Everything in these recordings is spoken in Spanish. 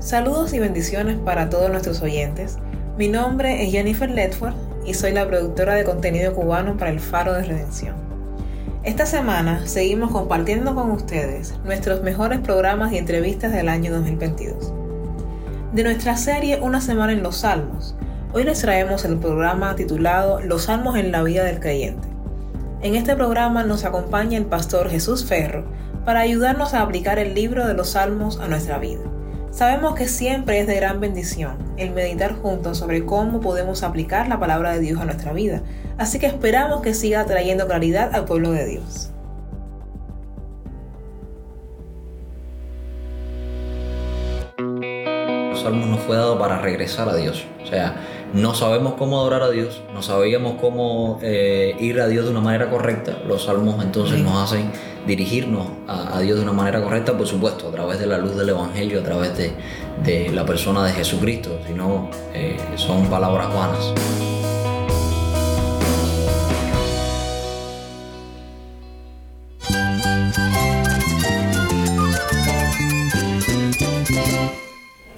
Saludos y bendiciones para todos nuestros oyentes. Mi nombre es Jennifer Ledford y soy la productora de contenido cubano para el Faro de Redención. Esta semana seguimos compartiendo con ustedes nuestros mejores programas y entrevistas del año 2022. De nuestra serie Una semana en los Salmos, hoy les traemos el programa titulado Los Salmos en la vida del creyente. En este programa nos acompaña el pastor Jesús Ferro para ayudarnos a aplicar el libro de los Salmos a nuestra vida. Sabemos que siempre es de gran bendición el meditar juntos sobre cómo podemos aplicar la palabra de Dios a nuestra vida, así que esperamos que siga trayendo claridad al pueblo de Dios. Los salmos nos fue dado para regresar a Dios, o sea, no sabemos cómo adorar a Dios, no sabíamos cómo eh, ir a Dios de una manera correcta. Los salmos entonces nos hacen dirigirnos a, Dios de una manera correcta, por supuesto, a través de la luz del Evangelio, a través de, la persona de Jesucristo, si no eh, son palabras vanas.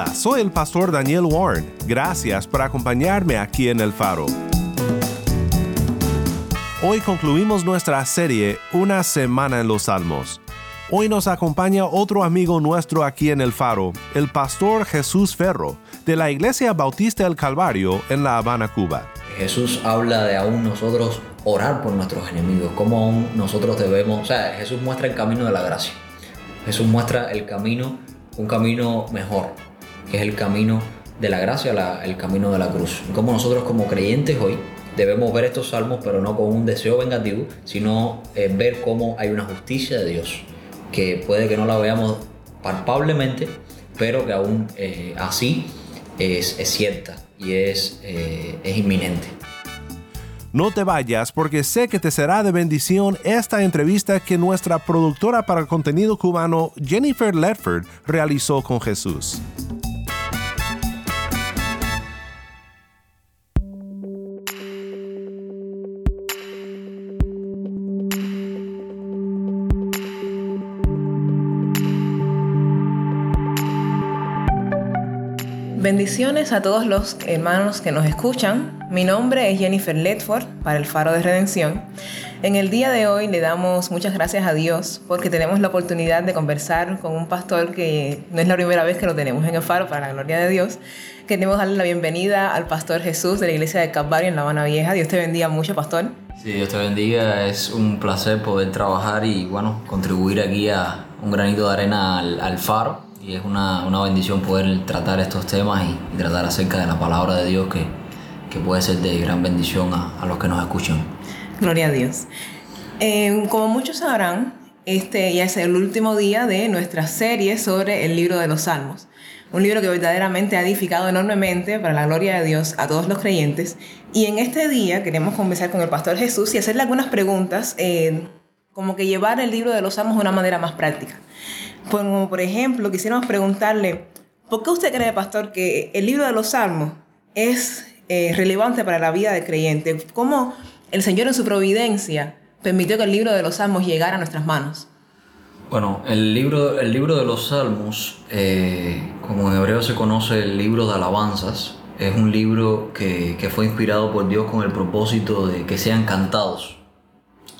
Hola, soy el pastor Daniel Warren. Gracias por acompañarme aquí en El Faro. Hoy concluimos nuestra serie Una semana en los Salmos. Hoy nos acompaña otro amigo nuestro aquí en El Faro, el pastor Jesús Ferro, de la Iglesia Bautista del Calvario en La Habana, Cuba. Jesús habla de aún nosotros orar por nuestros enemigos, cómo aún nosotros debemos, o sea, Jesús muestra el camino de la gracia. Jesús muestra el camino, un camino mejor, que es el camino de la gracia, el camino de la cruz. Como nosotros como creyentes hoy debemos ver estos salmos, pero no con un deseo vengativo, sino eh, ver cómo hay una justicia de Dios, que puede que no la veamos palpablemente, pero que aún eh, así es, cierta y es, eh, es inminente. No te vayas porque sé que te será de bendición esta entrevista que nuestra productora para contenido cubano Jennifer Ledford realizó con Jesús. Bendiciones a todos los hermanos que nos escuchan. Mi nombre es Jennifer Ledford para el Faro de Redención. En el día de hoy le damos muchas gracias a Dios porque tenemos la oportunidad de conversar con un pastor que no es la primera vez que lo tenemos en el Faro, para la gloria de Dios. Queremos darle la bienvenida al pastor Jesús de la iglesia de Calvario en La Habana Vieja. Dios te bendiga mucho, pastor. Sí, Dios te bendiga. Es un placer poder trabajar y, bueno, contribuir aquí a un granito de arena al, al Faro y es una, una, bendición poder tratar estos temas y, tratar acerca de la palabra de Dios que, que puede ser de gran bendición a, a, los que nos escuchan. Gloria a Dios. Eh, como muchos sabrán, este ya es el último día de nuestra serie sobre el libro de los Salmos. Un libro que verdaderamente ha edificado enormemente para la gloria de Dios a todos los creyentes. Y en este día queremos conversar con el pastor Jesús y hacerle algunas preguntas, eh, como que llevar el libro de los Salmos de una manera más práctica. Como por ejemplo, quisiéramos preguntarle, ¿por qué usted cree, pastor, que el libro de los Salmos es eh, relevante para la vida del creyente? ¿Cómo el Señor en su providencia permitió que el libro de los Salmos llegara a nuestras manos? Bueno, el libro, el libro de los Salmos, eh, como en hebreo se conoce el libro de alabanzas, es un libro que, que fue inspirado por Dios con el propósito de que sean cantados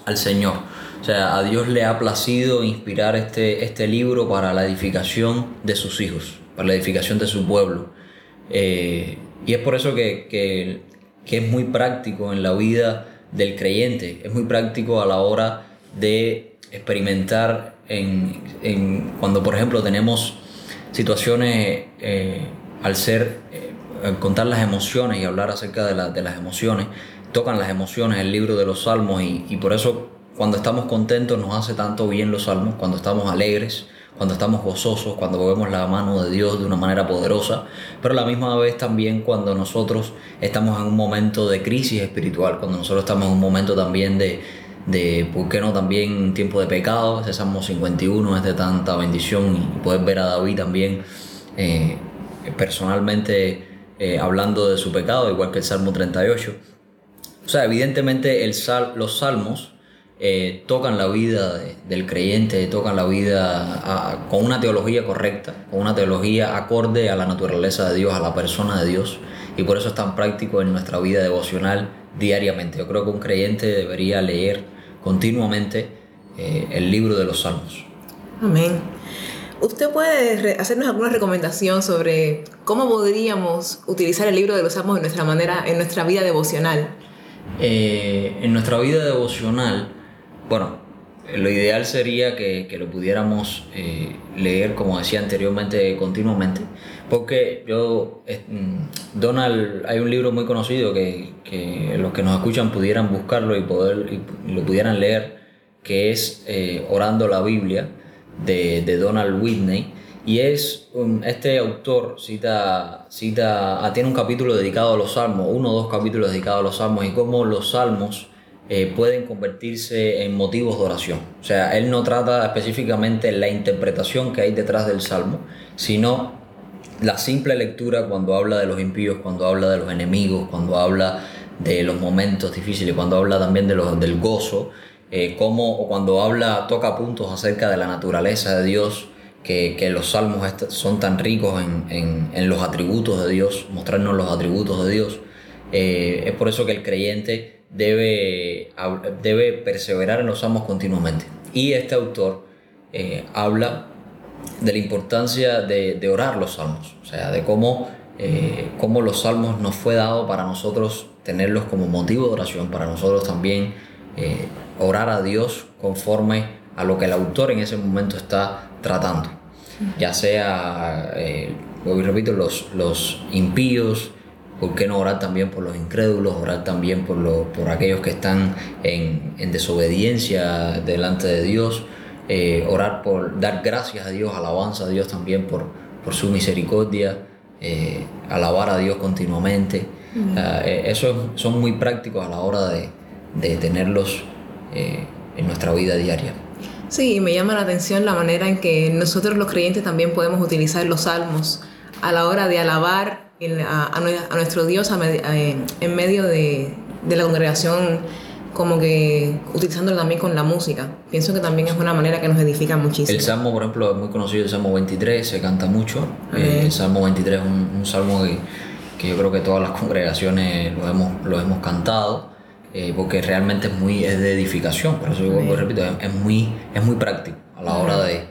al Señor. O sea, a Dios le ha placido inspirar este, este libro para la edificación de sus hijos, para la edificación de su pueblo. Eh, y es por eso que, es muy práctico en la vida del creyente, es muy práctico a la hora de experimentar en, cuando, por ejemplo, tenemos situaciones eh, al ser, eh, al contar las emociones y hablar acerca de, las emociones, tocan las emociones el libro de los salmos y por eso cuando estamos contentos nos hace tanto bien los salmos, cuando estamos alegres cuando estamos gozosos, cuando vemos la mano de Dios de una manera poderosa, pero a la misma vez también cuando nosotros estamos en un momento de crisis espiritual, cuando nosotros estamos en un momento también de, de ¿por qué no también un tiempo de pecado? Ese Salmo 51 es de tanta bendición y poder ver a David también eh, personalmente eh, hablando de su pecado, igual que el Salmo 38. O sea, evidentemente el sal, los salmos eh, tocan la vida del creyente, tocan la vida con una teología correcta, con una teología acorde a la naturaleza de Dios, a la persona de Dios, y por eso es tan práctico en nuestra vida devocional diariamente. Yo creo que un creyente debería leer continuamente eh, el libro de los salmos. Amén. ¿Usted puede hacernos alguna recomendación sobre cómo podríamos utilizar el libro de los salmos en nuestra manera, en nuestra vida devocional? Eh, en nuestra vida devocional, bueno, lo ideal sería que, lo pudiéramos eh, leer, como decía anteriormente, continuamente, porque yo, mm, Donald, hay un libro muy conocido que, los que nos escuchan pudieran buscarlo y, poder, y lo pudieran leer, que es eh, Orando la Biblia, de, de Donald Whitney, y es este autor cita, cita, ah, tiene un capítulo dedicado a los salmos, uno o dos capítulos dedicados a los salmos y cómo los salmos eh, pueden convertirse en motivos de oración. O sea, él no trata específicamente la interpretación que hay detrás del salmo, sino la simple lectura cuando habla de los impíos, cuando habla de los enemigos, cuando habla de los momentos difíciles, cuando habla también de los, del gozo, eh, como, o cuando habla, toca puntos acerca de la naturaleza de Dios, que, que los salmos son tan ricos en, en, los atributos de Dios, mostrarnos los atributos de Dios. Eh, es por eso que el creyente debe, debe perseverar en los salmos continuamente. Y este autor eh, habla de la importancia de, de, orar los salmos, o sea, de cómo, eh, cómo los salmos nos fue dado para nosotros tenerlos como motivo de oración, para nosotros también eh, orar a Dios conforme a lo que el autor en ese momento está tratando, ya sea, eh, repito, los, los impíos, ¿Por qué no orar también por los incrédulos, orar también por, por aquellos que están en, en desobediencia delante de Dios? Eh, orar por dar gracias a Dios, alabanza a Dios también por, por su misericordia, eh, alabar a Dios continuamente. Uh, eso son muy prácticos a la hora de, de tenerlos en nuestra vida diaria. Sí, me llama la atención la manera en que nosotros los creyentes también podemos utilizar los salmos a la hora de alabar a, nuestro Dios en medio de, la congregación, como que utilizándolo también con la música. Pienso que también es una manera que nos edifica muchísimo. El Salmo, por ejemplo, es muy conocido, el Salmo 23, se canta mucho. Eh, el Salmo 23 es un, salmo que, yo creo que todas las congregaciones lo hemos, lo hemos cantado. Eh, porque realmente es muy es de edificación, por eso yo repito, es, muy, es muy práctico a la hora de,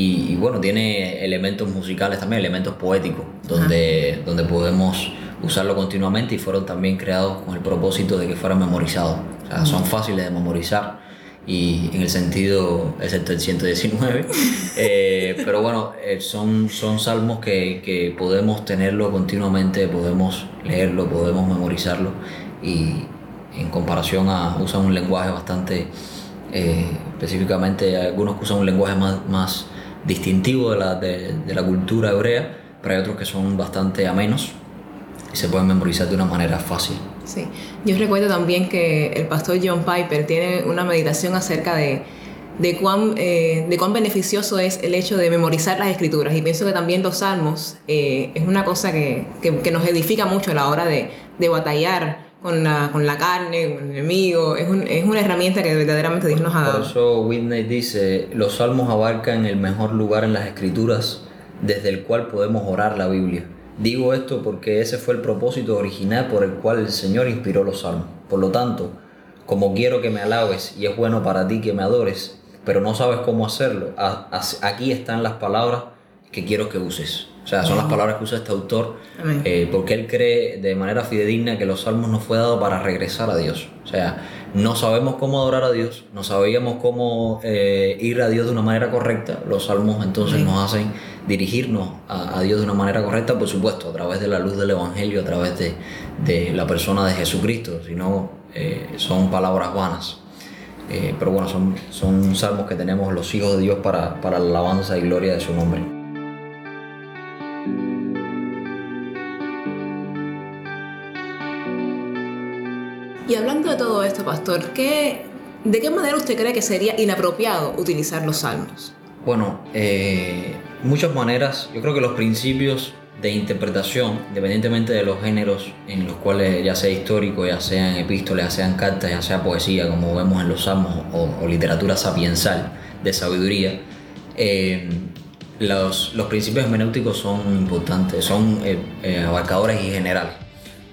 y, bueno, tiene elementos musicales también, elementos poéticos, donde, donde podemos usarlo continuamente y fueron también creados con el propósito de que fueran memorizados. O sea, son fáciles de memorizar y en el sentido, excepto el 119, eh, pero bueno, eh, son, son salmos que, que, podemos tenerlo continuamente, podemos leerlo, podemos memorizarlo y en comparación a, usan un lenguaje bastante, eh, específicamente algunos que usan un lenguaje más, más distintivo de la, de, la cultura hebrea, pero hay otros que son bastante amenos y se pueden memorizar de una manera fácil. Sí, yo recuerdo también que el pastor John Piper tiene una meditación acerca de, de, cuán, eh, de cuán beneficioso es el hecho de memorizar las escrituras y pienso que también los salmos eh, es una cosa que, que, que, nos edifica mucho a la hora de, de batallar con la, con la carne, con el enemigo. Es, un, es, una herramienta que verdaderamente Dios nos ha dado. Por eso Whitney dice, los salmos abarcan el mejor lugar en las escrituras desde el cual podemos orar la Biblia. Digo esto porque ese fue el propósito original por el cual el Señor inspiró los salmos. Por lo tanto, como quiero que me alabes y es bueno para ti que me adores, pero no sabes cómo hacerlo, aquí están las palabras que quiero que uses. O sea, son las palabras que usa este autor, eh, porque él cree de manera fidedigna que los salmos nos fue dado para regresar a Dios. O sea, no sabemos cómo adorar a Dios, no sabíamos cómo eh, ir a Dios de una manera correcta. Los salmos entonces nos hacen dirigirnos a, Dios de una manera correcta, por supuesto, a través de la luz del Evangelio, a través de, de la persona de Jesucristo, si no eh, son palabras vanas. Eh, pero bueno, son, son salmos que tenemos los hijos de Dios para, para la alabanza y gloria de su nombre. Y hablando de todo esto, pastor, ¿qué, ¿de qué manera usted cree que sería inapropiado utilizar los salmos? Bueno, eh, muchas maneras. Yo creo que los principios de interpretación, independientemente de los géneros en los cuales ya sea histórico, ya sean epístolas, ya sean cartas, ya sea poesía, como vemos en los salmos, o, literatura sapiensal de sabiduría, eh, los, los, principios hermenéuticos son importantes, son eh, eh, abarcadores y generales.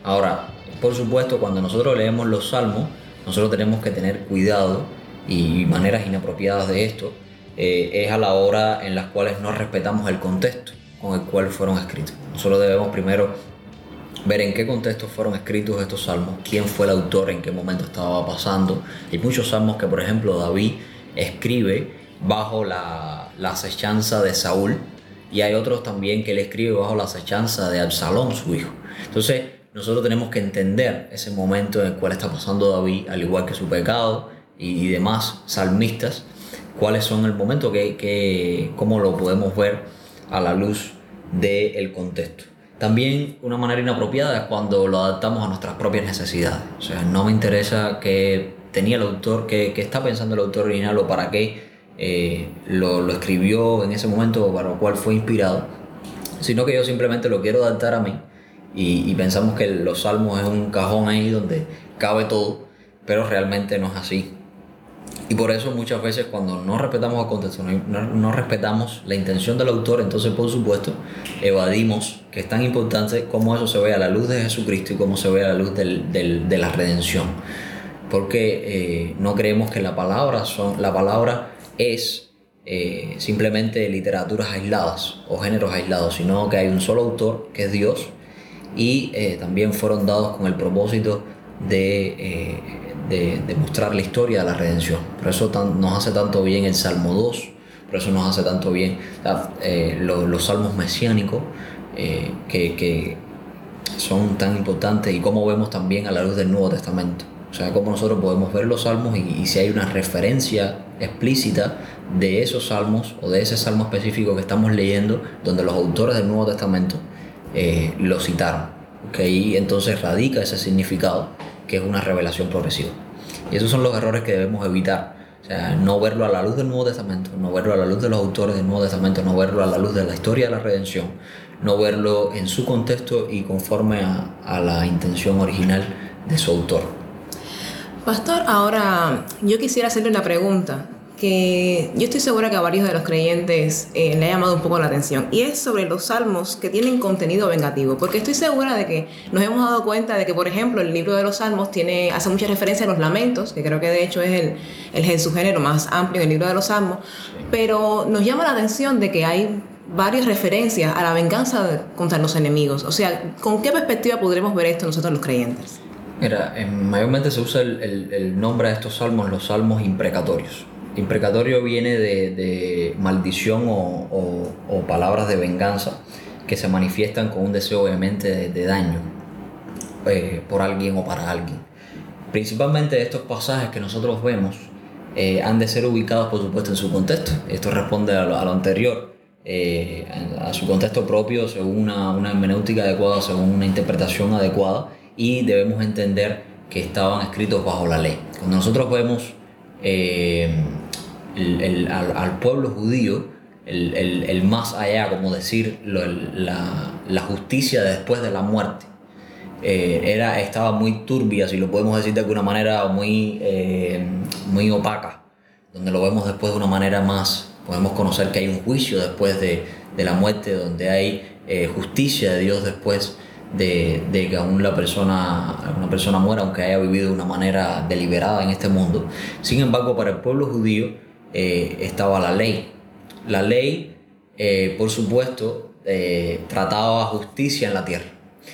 Ahora, por supuesto, cuando nosotros leemos los salmos, nosotros tenemos que tener cuidado y maneras inapropiadas de esto, es a la hora en las cuales no respetamos el contexto con el cual fueron escritos. Nosotros debemos primero ver en qué contexto fueron escritos estos salmos, quién fue el autor, en qué momento estaba pasando. Hay muchos salmos que, por ejemplo, David escribe bajo la, la de Saúl y hay otros también que él escribe bajo la acechanza de Absalón, su hijo. Entonces, nosotros tenemos que entender ese momento en el cual está pasando David, al igual que su pecado y, demás salmistas, cuáles son el momento que, que cómo lo podemos ver a la luz del contexto. También una manera inapropiada es cuando lo adaptamos a nuestras propias necesidades. O sea, no me interesa qué tenía el autor, qué, está pensando el autor original o para qué eh, lo, escribió en ese momento o para lo cual fue inspirado, sino que yo simplemente lo quiero adaptar a mí y, y pensamos que los salmos es un cajón ahí donde cabe todo, pero realmente no es así. Y por eso muchas veces cuando no respetamos el contexto, no, respetamos la intención del autor, entonces por supuesto evadimos que es tan importante cómo eso se ve a la luz de Jesucristo y cómo se ve a la luz de la redención. Porque eh, no creemos que la palabra, son, la palabra es eh, simplemente literaturas aisladas o géneros aislados, sino que hay un solo autor que es Dios y eh, también fueron dados con el propósito de de, mostrar la historia de la redención. Por eso nos hace tanto bien el Salmo 2, por eso nos hace tanto bien eh, los, salmos mesiánicos, eh, que, son tan importantes y cómo vemos también a la luz del Nuevo Testamento. O sea, cómo nosotros podemos ver los salmos y, si hay una referencia explícita de esos salmos o de ese salmo específico que estamos leyendo, donde los autores del Nuevo Testamento eh, lo citaron. Que ahí entonces radica ese significado que es una revelación progresiva. Y esos son los errores que debemos evitar. O sea, no verlo a la luz del Nuevo Testamento, no verlo a la luz de los autores del Nuevo Testamento, no verlo a la luz de la historia de la redención, no verlo en su contexto y conforme a, a la intención original de su autor. Pastor, ahora yo quisiera hacerle una pregunta que yo estoy segura que a varios de los creyentes eh, le ha llamado un poco la atención y es sobre los salmos que tienen contenido vengativo porque estoy segura de que nos hemos dado cuenta de que por ejemplo el libro de los salmos tiene hace mucha referencia a los lamentos que creo que de hecho es el, el subgénero más amplio del libro de los salmos pero nos llama la atención de que hay varias referencias a la venganza contra los enemigos o sea ¿con qué perspectiva podremos ver esto nosotros los creyentes? Mira, mayormente se usa el, el nombre de estos salmos los salmos imprecatorios Imprecatorio viene de, maldición o, palabras de venganza que se manifiestan con un deseo obviamente de, daño eh, por alguien o para alguien. Principalmente estos pasajes que nosotros vemos eh, han de ser ubicados por supuesto en su contexto. Esto responde a lo, anterior, eh, a su contexto propio, según una, una hermenéutica adecuada, según una interpretación adecuada y debemos entender que estaban escritos bajo la ley. Cuando nosotros vemos al, pueblo judío el, más allá, como decir, la, justicia después de la muerte. Eh, era, estaba muy turbia, si lo podemos decir de alguna manera, muy, eh, muy opaca, donde lo vemos después de una manera más, podemos conocer que hay un juicio después de, la muerte, donde hay eh, justicia de Dios después de, que aún la persona, una persona muera, aunque haya vivido de una manera deliberada en este mundo. Sin embargo, para el pueblo judío, eh, estaba la ley. La ley, eh, por supuesto, eh, trataba justicia en la tierra.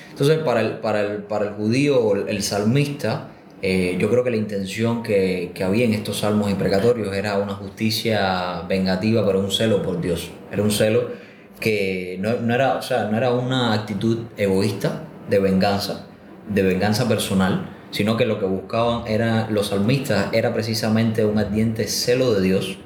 Entonces, para el, para el, para el judío, el salmista, yo creo que la intención que, que, había en estos salmos imprecatorios era una justicia vengativa, pero un celo por Dios. Era un celo que no, era, o sea, no era una actitud egoísta de venganza, de venganza personal, sino que lo que buscaban era, los salmistas era precisamente un ardiente celo de Dios,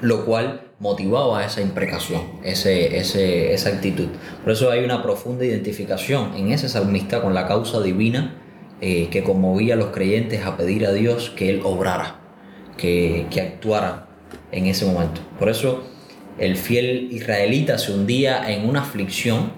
lo cual motivaba esa imprecación, ese, ese, esa actitud. Por eso hay una profunda identificación en ese salmista con la causa divina eh, que conmovía a los creyentes a pedir a Dios que Él obrara, que, que actuara en ese momento. Por eso el fiel israelita se hundía en una aflicción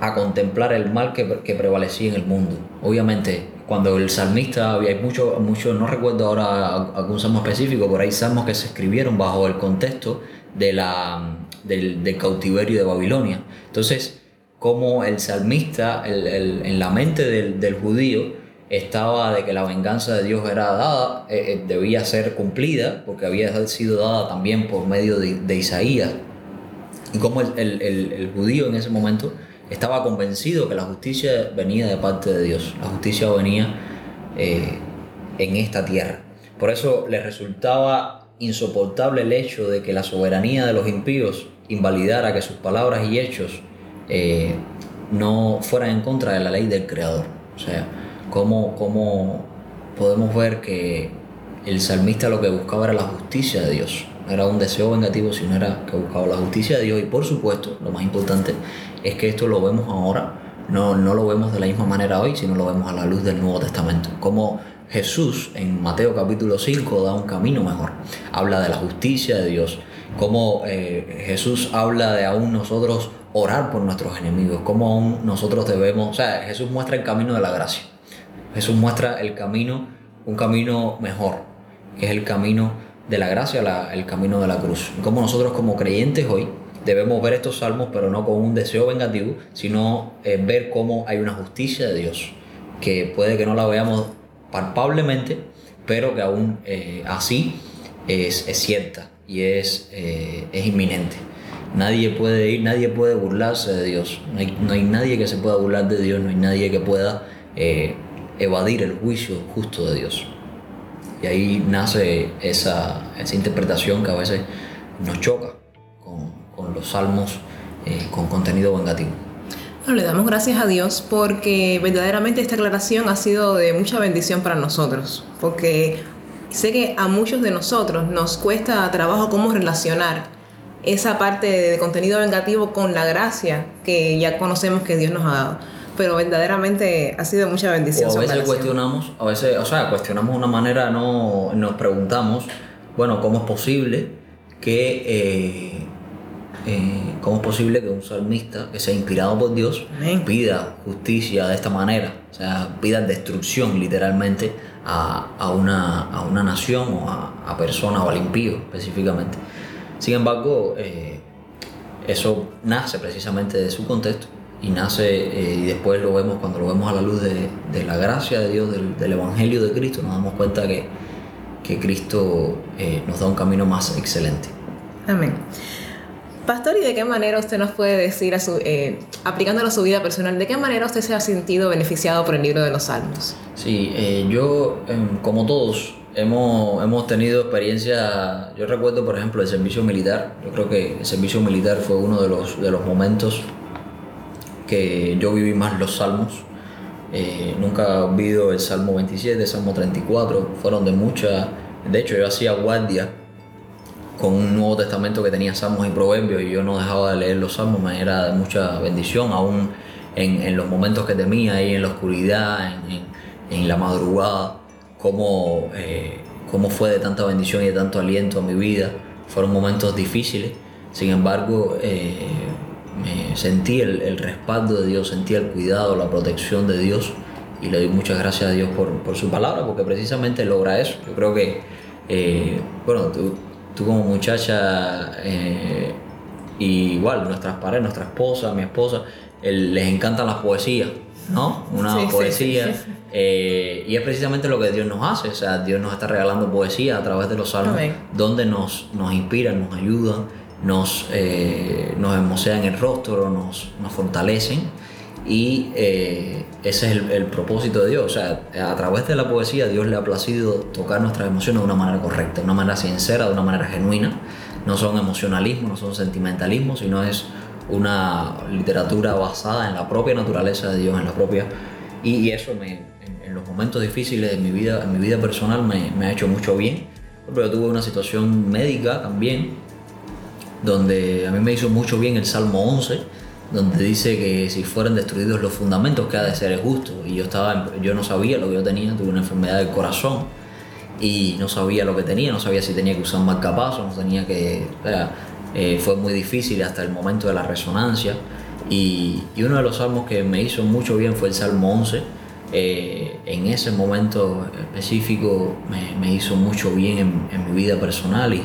a contemplar el mal que, que prevalecía en el mundo. Obviamente, cuando el salmista, había muchos, mucho, no recuerdo ahora algún salmo específico, pero hay salmos que se escribieron bajo el contexto de la, del, del cautiverio de Babilonia. Entonces, como el salmista, el, el, en la mente del, del, judío, estaba de que la venganza de Dios era dada, eh, eh, debía ser cumplida, porque había sido dada también por medio de, de Isaías. Y como el, el, judío en ese momento estaba convencido que la justicia venía de parte de Dios, la justicia venía eh, en esta tierra. Por eso le resultaba insoportable el hecho de que la soberanía de los impíos invalidara que sus palabras y hechos no fueran en contra de la ley del Creador. O sea, cómo, cómo podemos ver que el salmista lo que buscaba era la justicia de Dios. No era un deseo vengativo, sino era que buscaba la justicia de Dios. Y por supuesto, lo más importante es que esto lo vemos ahora, no, no lo vemos de la misma manera hoy, sino lo vemos a la luz del Nuevo Testamento. Como Jesús en Mateo capítulo 5 da un camino mejor. Habla de la justicia de Dios. Como eh, Jesús habla de aún nosotros orar por nuestros enemigos. Como aún nosotros debemos... O sea, Jesús muestra el camino de la gracia. Jesús muestra el camino, un camino mejor, que es el camino de la gracia, el camino de la cruz. Como nosotros como creyentes hoy debemos ver estos salmos, pero no con un deseo vengativo, sino eh, ver cómo hay una justicia de Dios, que puede que no la veamos palpablemente, pero que aún eh, así es, es, cierta y es, eh, es inminente. Nadie puede ir, nadie puede burlarse de Dios. No hay, no hay, nadie que se pueda burlar de Dios, no hay nadie que pueda evadir el juicio justo de Dios. Y ahí nace esa, esa interpretación que a veces nos choca con, con los salmos eh, con contenido vengativo. Bueno, le damos gracias a Dios porque verdaderamente esta aclaración ha sido de mucha bendición para nosotros, porque sé que a muchos de nosotros nos cuesta trabajo cómo relacionar esa parte de contenido vengativo con la gracia que ya conocemos que Dios nos ha dado. Pero verdaderamente ha sido mucha bendición. O a veces cuestionamos, a veces, o sea, cuestionamos de una manera, no nos preguntamos, bueno, ¿cómo es posible que eh, eh, ¿cómo es posible que un salmista que sea inspirado por Dios Amén. pida justicia de esta manera? O sea, pida destrucción literalmente a, a, una, a una, nación o a, a, personas o al impío específicamente. Sin embargo, eh, eso nace precisamente de su contexto y nace eh, y después lo vemos cuando lo vemos a la luz de, de la gracia de Dios, del, del, Evangelio de Cristo, nos damos cuenta que, que Cristo eh, nos da un camino más excelente. Amén. Pastor, ¿y de qué manera usted nos puede decir, a su, eh, aplicándolo a su vida personal, de qué manera usted se ha sentido beneficiado por el libro de los Salmos? Sí, eh, yo, eh, como todos, hemos, hemos tenido experiencia, yo recuerdo, por ejemplo, el servicio militar, yo creo que el servicio militar fue uno de los, de los momentos que yo viví más los Salmos. Eh, nunca olvido el Salmo 27, el Salmo 34, fueron de mucha, de hecho yo hacía guardia con un Nuevo Testamento que tenía salmos y proverbios y yo no dejaba de leer los salmos, me era de mucha bendición, aún en, en los momentos que temía, ahí en la oscuridad, en, la madrugada, cómo, eh, cómo fue de tanta bendición y de tanto aliento a mi vida. Fueron momentos difíciles, sin embargo, eh, me sentí el, el, respaldo de Dios, sentí el cuidado, la protección de Dios y le doy muchas gracias a Dios por, por su palabra, porque precisamente logra eso. Yo creo que, eh, bueno, tú, tú como muchacha, eh, igual nuestras parejas, nuestra esposa, mi esposa, el, les encantan las poesías, ¿no? Una sí, poesía. Sí, sí, eh, y es precisamente lo que Dios nos hace, o sea, Dios nos está regalando poesía a través de los salmos, Amén. donde nos, nos inspiran, nos ayudan, nos, eh, nos emocean el rostro, nos, nos fortalecen. Y eh, ese es el, propósito de Dios. O sea, a través de la poesía Dios le ha placido tocar nuestras emociones de una manera correcta, de una manera sincera, de una manera genuina. No son emocionalismo, no son sentimentalismo, sino es una literatura basada en la propia naturaleza de Dios, en la propia... Y, eso me, en los momentos difíciles de mi vida, en mi vida personal me, ha hecho mucho bien. Pero tuve una situación médica también, donde a mí me hizo mucho bien el Salmo 11, donde dice que si fueran destruidos los fundamentos, que ha de ser justo. Y yo, estaba, yo no sabía lo que yo tenía, tuve una enfermedad del corazón y no sabía lo que tenía, no sabía si tenía que usar marcapasos, no tenía que... Eh, fue muy difícil hasta el momento de la resonancia. Y, uno de los salmos que me hizo mucho bien fue el Salmo 11. Eh, en ese momento específico me, me hizo mucho bien en, en, mi vida personal y,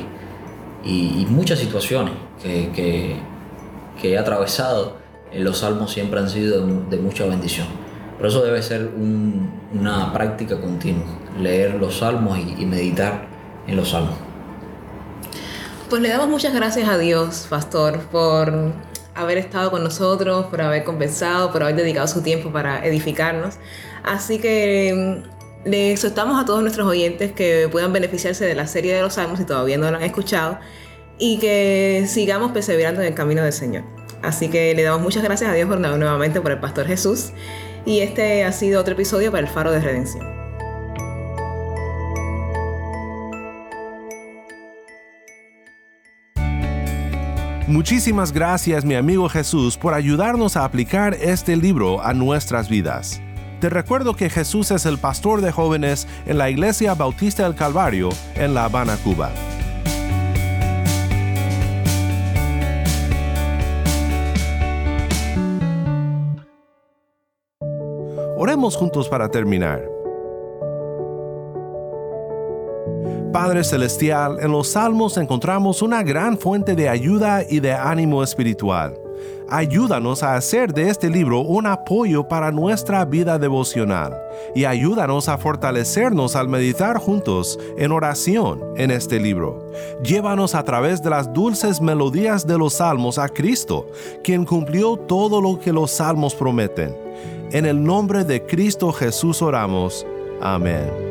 y, y muchas situaciones que, que, que, he atravesado en los salmos siempre han sido de, de mucha bendición. Por eso debe ser un, una práctica continua, leer los salmos y, y meditar en los salmos. Pues le damos muchas gracias a Dios, pastor, por haber estado con nosotros, por haber conversado, por haber dedicado su tiempo para edificarnos. Así que le exhortamos a todos nuestros oyentes que puedan beneficiarse de la serie de los salmos si todavía no lo han escuchado y que sigamos perseverando en el camino del Señor. Así que le damos muchas gracias a Dios nuevamente por el pastor Jesús y este ha sido otro episodio para el Faro de Redención. Muchísimas gracias mi amigo Jesús por ayudarnos a aplicar este libro a nuestras vidas. Te recuerdo que Jesús es el pastor de jóvenes en la Iglesia Bautista del Calvario en La Habana, Cuba. Oremos juntos para terminar. Padre Celestial, en los Salmos encontramos una gran fuente de ayuda y de ánimo espiritual. Ayúdanos a hacer de este libro un apoyo para nuestra vida devocional y ayúdanos a fortalecernos al meditar juntos en oración en este libro. Llévanos a través de las dulces melodías de los salmos a Cristo, quien cumplió todo lo que los salmos prometen. En el nombre de Cristo Jesús oramos. Amén.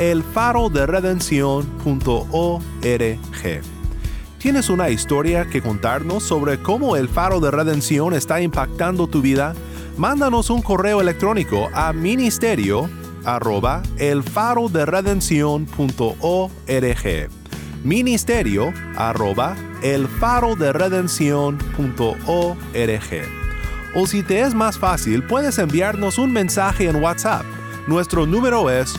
elfaroderedencion.org. ¿Tienes una historia que contarnos sobre cómo el faro de redención está impactando tu vida? Mándanos un correo electrónico a ministerio arroba ministerio arroba o si te es más fácil puedes enviarnos un mensaje en WhatsApp nuestro número es